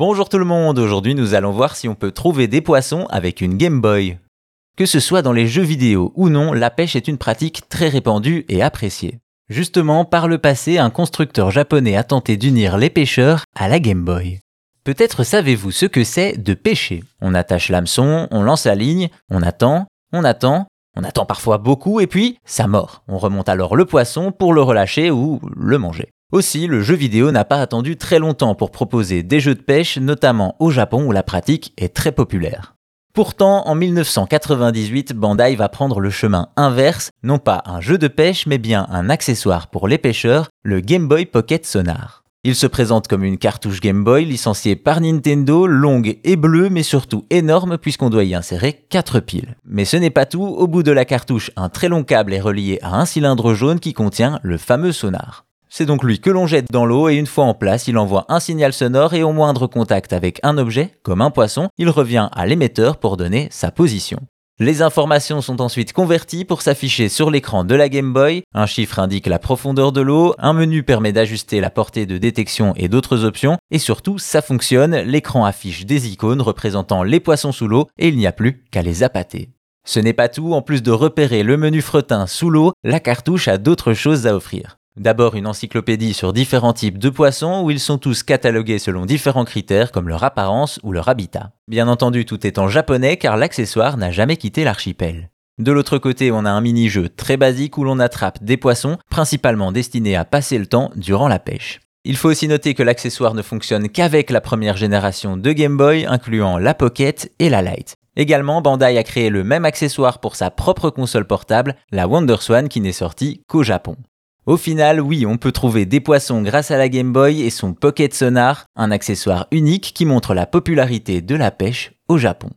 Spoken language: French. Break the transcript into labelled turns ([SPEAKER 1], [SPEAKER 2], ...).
[SPEAKER 1] Bonjour tout le monde, aujourd'hui nous allons voir si on peut trouver des poissons avec une Game Boy. Que ce soit dans les jeux vidéo ou non, la pêche est une pratique très répandue et appréciée. Justement, par le passé, un constructeur japonais a tenté d'unir les pêcheurs à la Game Boy. Peut-être savez-vous ce que c'est de pêcher. On attache l'hameçon, on lance la ligne, on attend, on attend, on attend parfois beaucoup et puis ça mord. On remonte alors le poisson pour le relâcher ou le manger. Aussi, le jeu vidéo n'a pas attendu très longtemps pour proposer des jeux de pêche, notamment au Japon où la pratique est très populaire. Pourtant, en 1998, Bandai va prendre le chemin inverse, non pas un jeu de pêche, mais bien un accessoire pour les pêcheurs, le Game Boy Pocket Sonar. Il se présente comme une cartouche Game Boy licenciée par Nintendo, longue et bleue, mais surtout énorme puisqu'on doit y insérer 4 piles. Mais ce n'est pas tout, au bout de la cartouche, un très long câble est relié à un cylindre jaune qui contient le fameux sonar. C'est donc lui que l'on jette dans l'eau et une fois en place, il envoie un signal sonore et au moindre contact avec un objet, comme un poisson, il revient à l'émetteur pour donner sa position. Les informations sont ensuite converties pour s'afficher sur l'écran de la Game Boy. Un chiffre indique la profondeur de l'eau, un menu permet d'ajuster la portée de détection et d'autres options, et surtout ça fonctionne, l'écran affiche des icônes représentant les poissons sous l'eau et il n'y a plus qu'à les appâter. Ce n'est pas tout, en plus de repérer le menu fretin sous l'eau, la cartouche a d'autres choses à offrir. D'abord une encyclopédie sur différents types de poissons où ils sont tous catalogués selon différents critères comme leur apparence ou leur habitat. Bien entendu tout est en japonais car l'accessoire n'a jamais quitté l'archipel. De l'autre côté, on a un mini-jeu très basique où l'on attrape des poissons, principalement destinés à passer le temps durant la pêche. Il faut aussi noter que l'accessoire ne fonctionne qu'avec la première génération de Game Boy, incluant la Pocket et la Lite. Également, Bandai a créé le même accessoire pour sa propre console portable, la WonderSwan, qui n'est sortie qu'au Japon. Au final, oui, on peut trouver des poissons grâce à la Game Boy et son Pocket Sonar, un accessoire unique qui montre la popularité de la pêche au Japon.